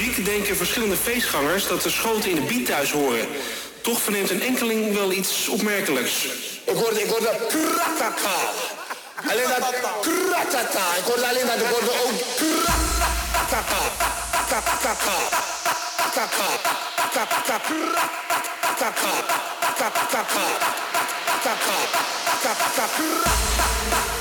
muziek denken verschillende feestgangers dat de schoten in de beat thuis horen. Toch verneemt een enkeling wel iets opmerkelijks. Ik hoorde, ik hoorde kratata. Alleen dat kratata. Ik hoorde alleen dat, ik hoorde ook kratata. Kratata. Kratata. Kratata. Kratata.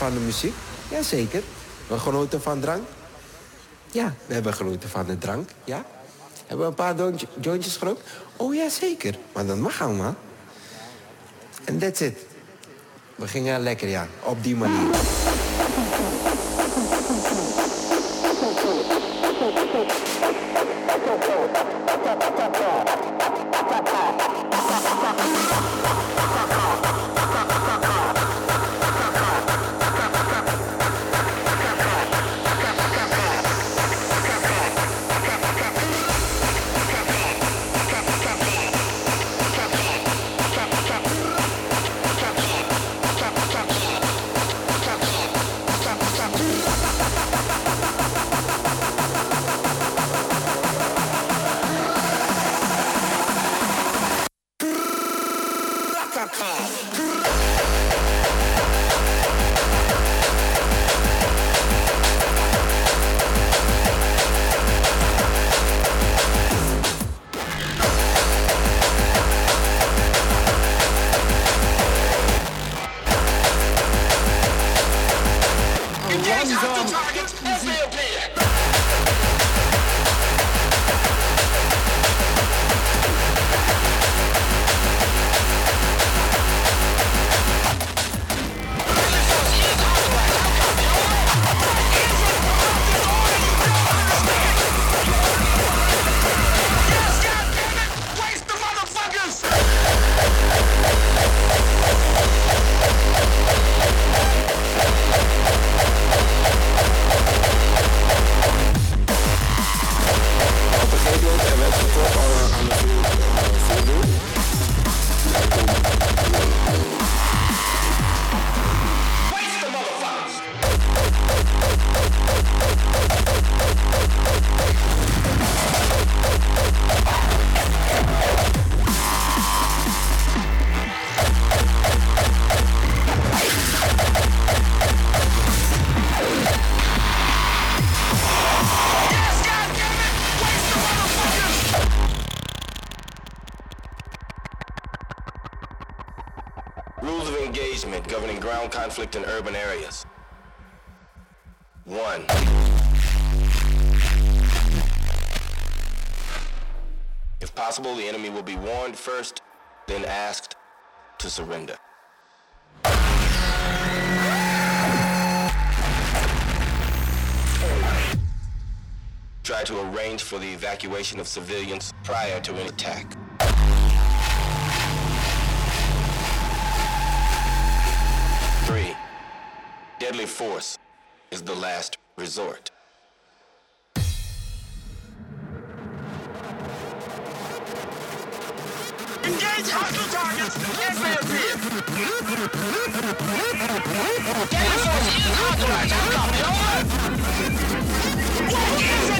Van de muziek? Jazeker. We genoten van drank? Ja, we hebben genoten van de drank, ja. Hebben we een paar jointjes gerookt? Oh ja, zeker. Maar dat mag allemaal. En that's it. We gingen lekker, ja. Op die manier. Conflict in urban areas. One. If possible, the enemy will be warned first, then asked to surrender. Try to arrange for the evacuation of civilians prior to an attack. Deadly force is the last resort. Engage hostile targets. Deadly force is authorized. What is it?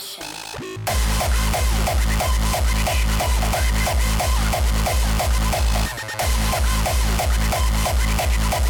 thank you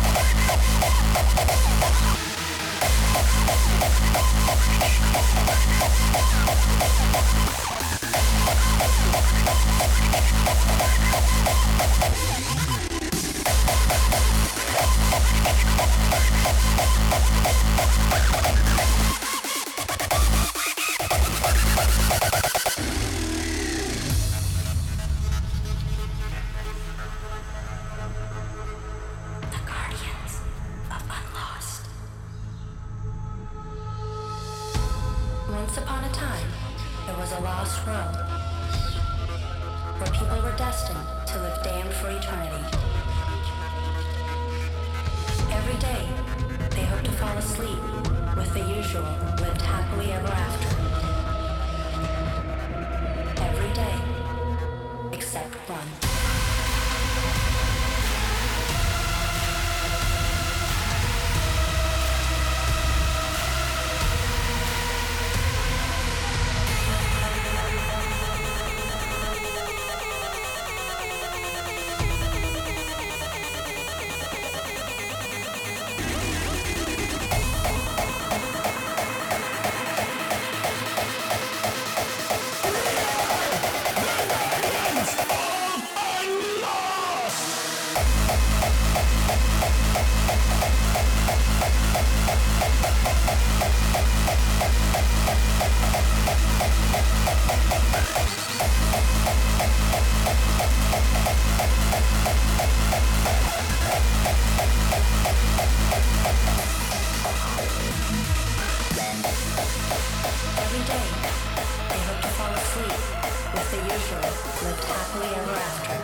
Every day, they hope to fall asleep with the usual lived happily ever after.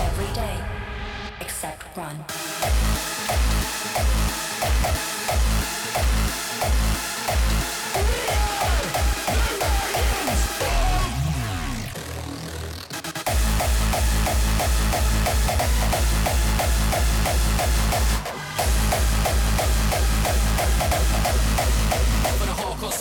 Every day, except one. We are the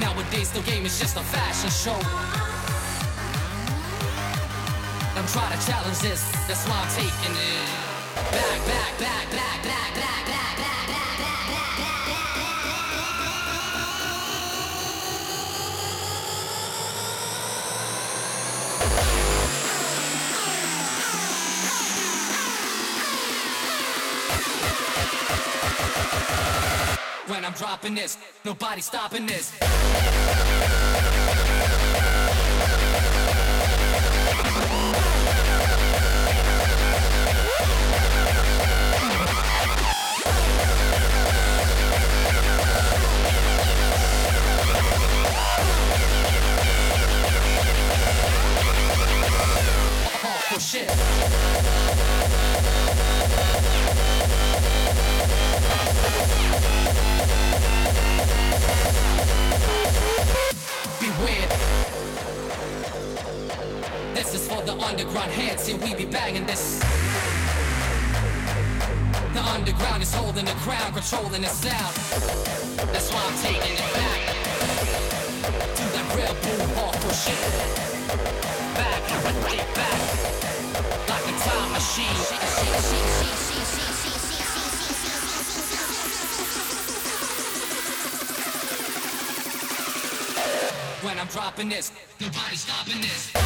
Nowadays the game is just a fashion show. I'm trying to challenge this, that's why I'm taking it. Back, back, back, back, back, back, back, back, back, back, back, back. When I'm dropping this, nobody stopping this. Controlling the sound. That's why I'm taking it back. To that real boom hardcore shit. Back, get back. Like a time machine. When I'm dropping this, nobody's stopping this.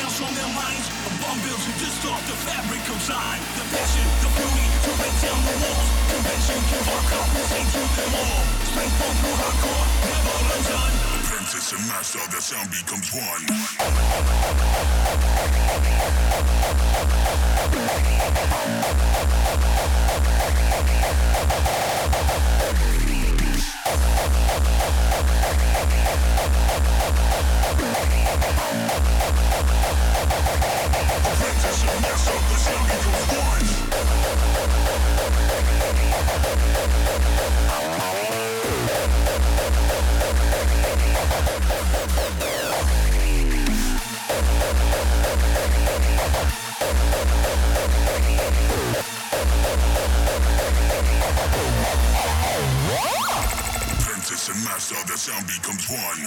From their minds. A bomb built to distort the fabric of time. The passion, the fury to break down the walls. Convention can walk up sing to them all. Strength born through hardcore, never undone. Apprentice and master, the sound becomes one. Apprentice Apprentice and master, the sound becomes one.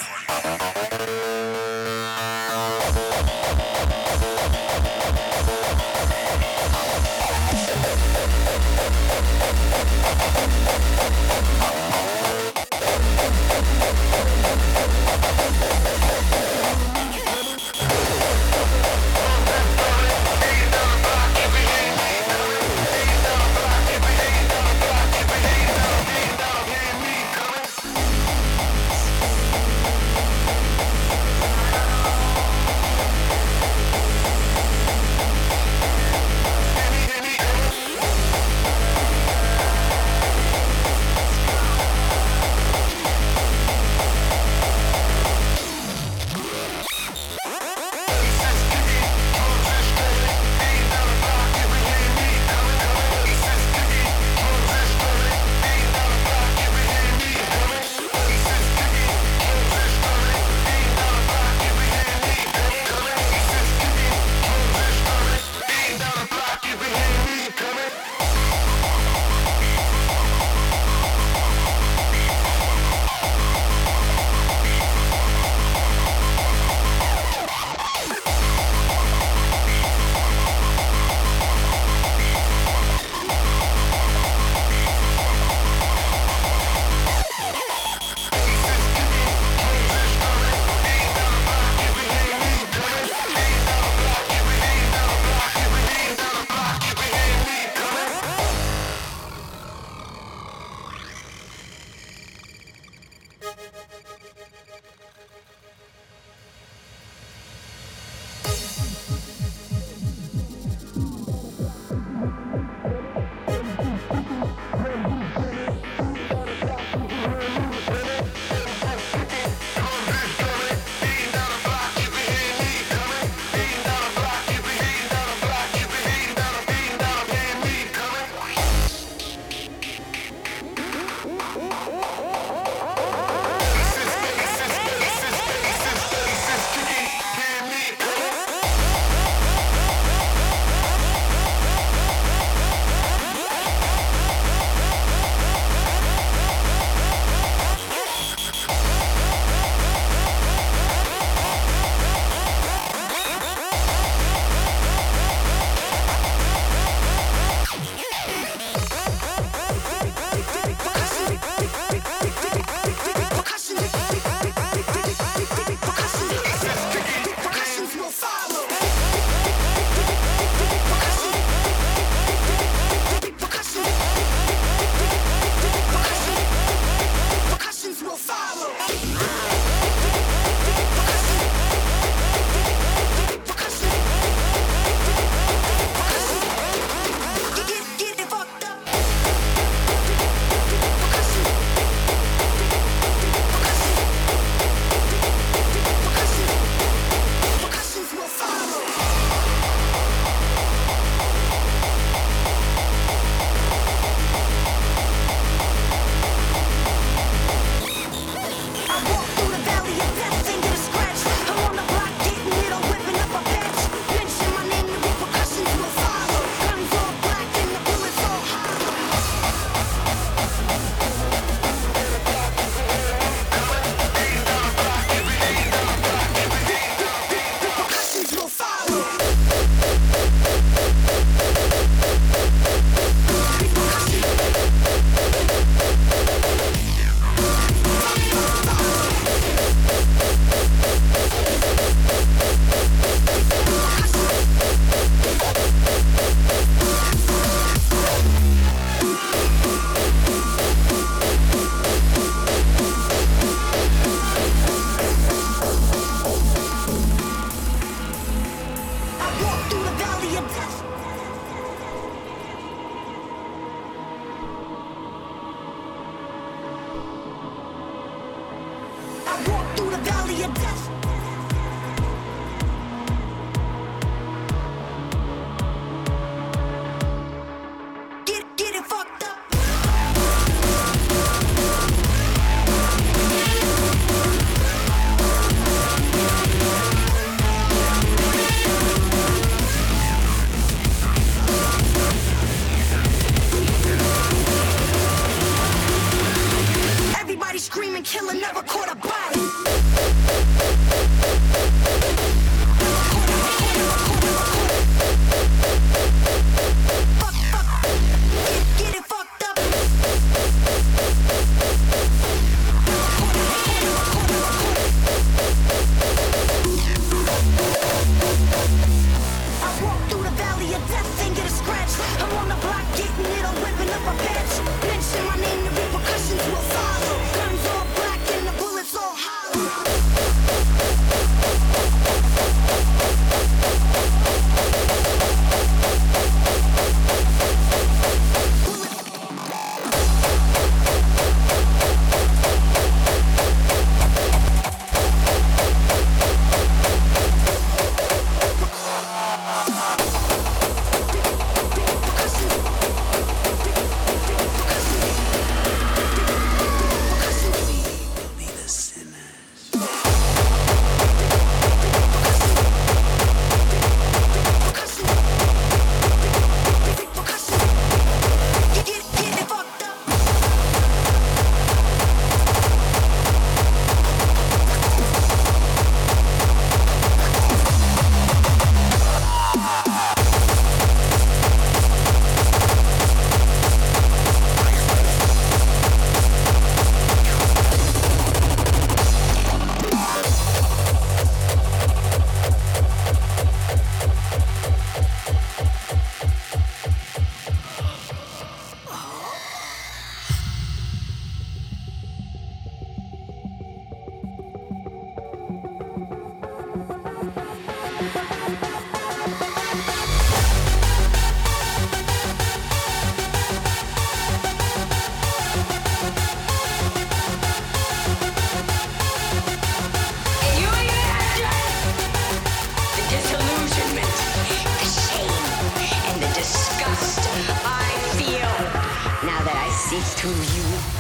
To you.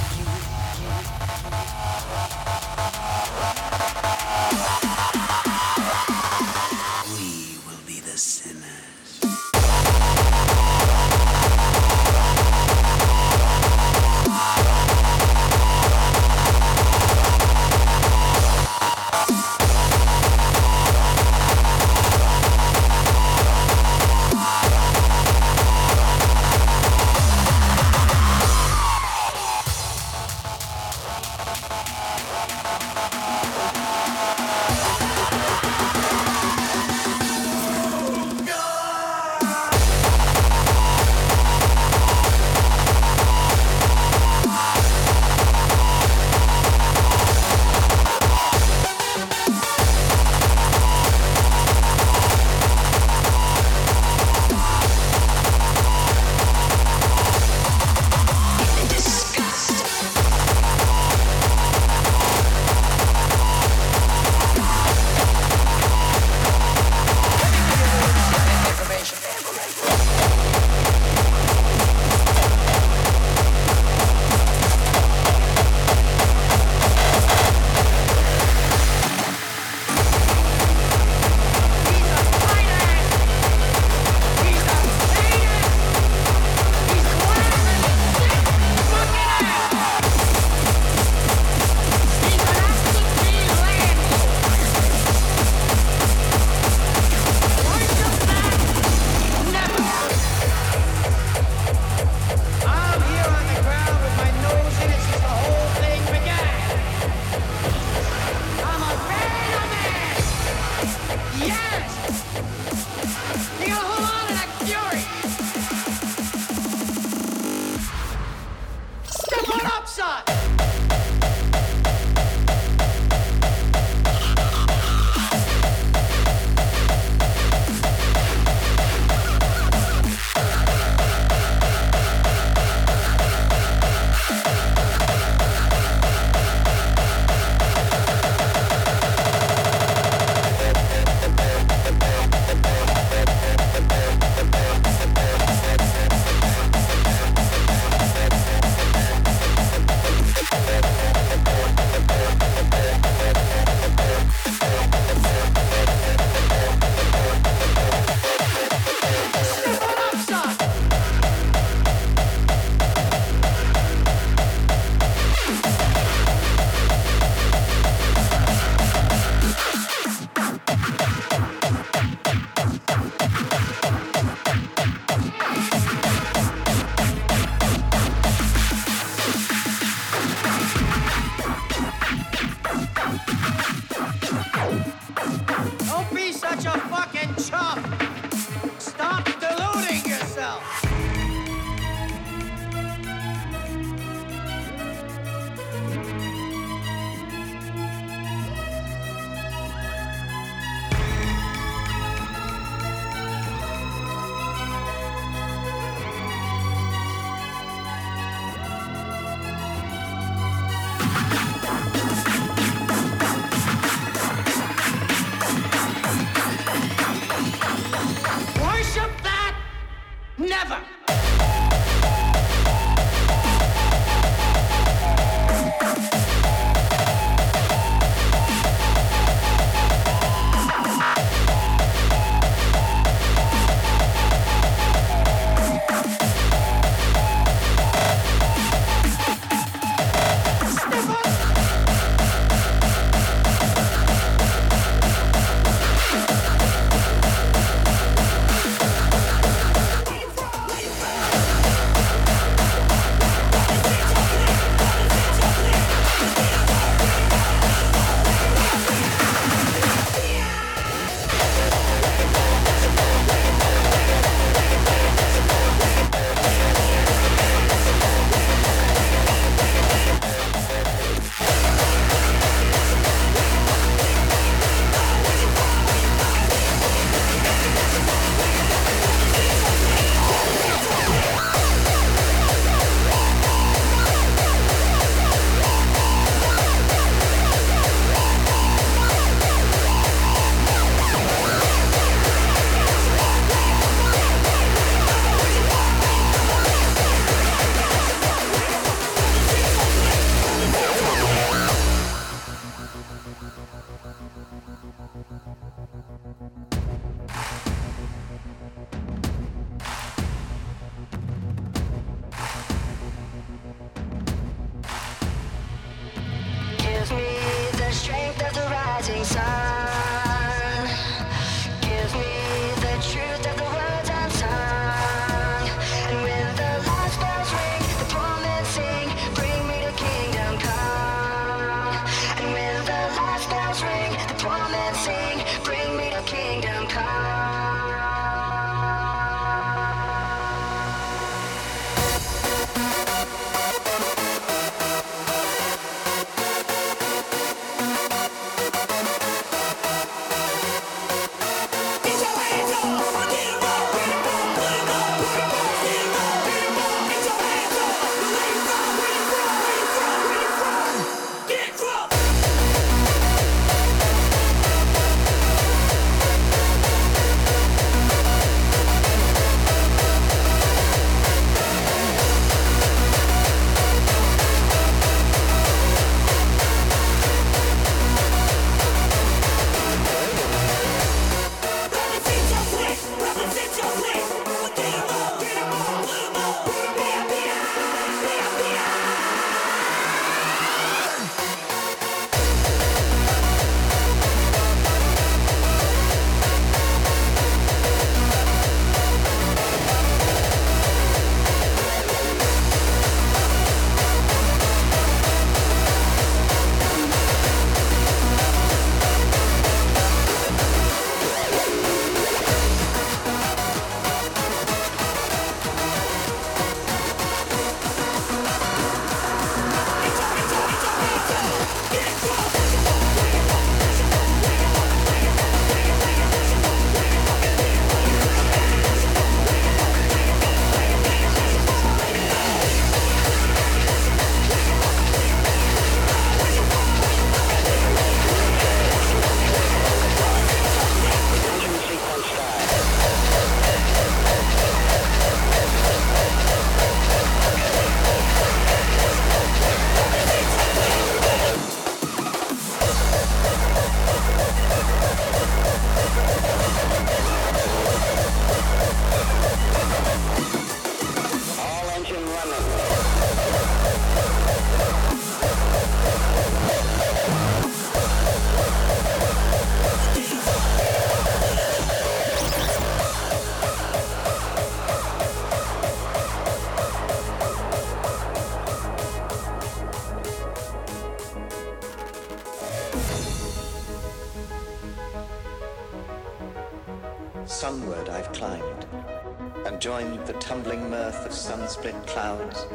Joined the tumbling mirth of sun-split clouds.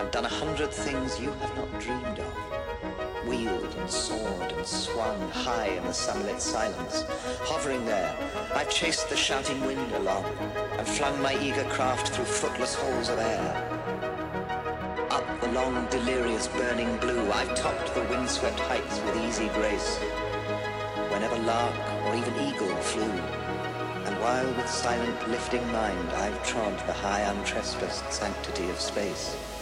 I've done a hundred things you have not dreamed of. Wheeled and soared and swung high in the sunlit silence. Hovering there, I've chased the shouting wind along and flung my eager craft through footless halls of air. Up the long, delirious, burning blue, I've topped the windswept heights with easy grace. Whenever lark or even eagle flew, and while with silent, lifting mind I've trod the high, untrespassed sanctity of space.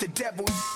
The devil.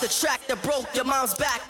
the track that broke your mom's back.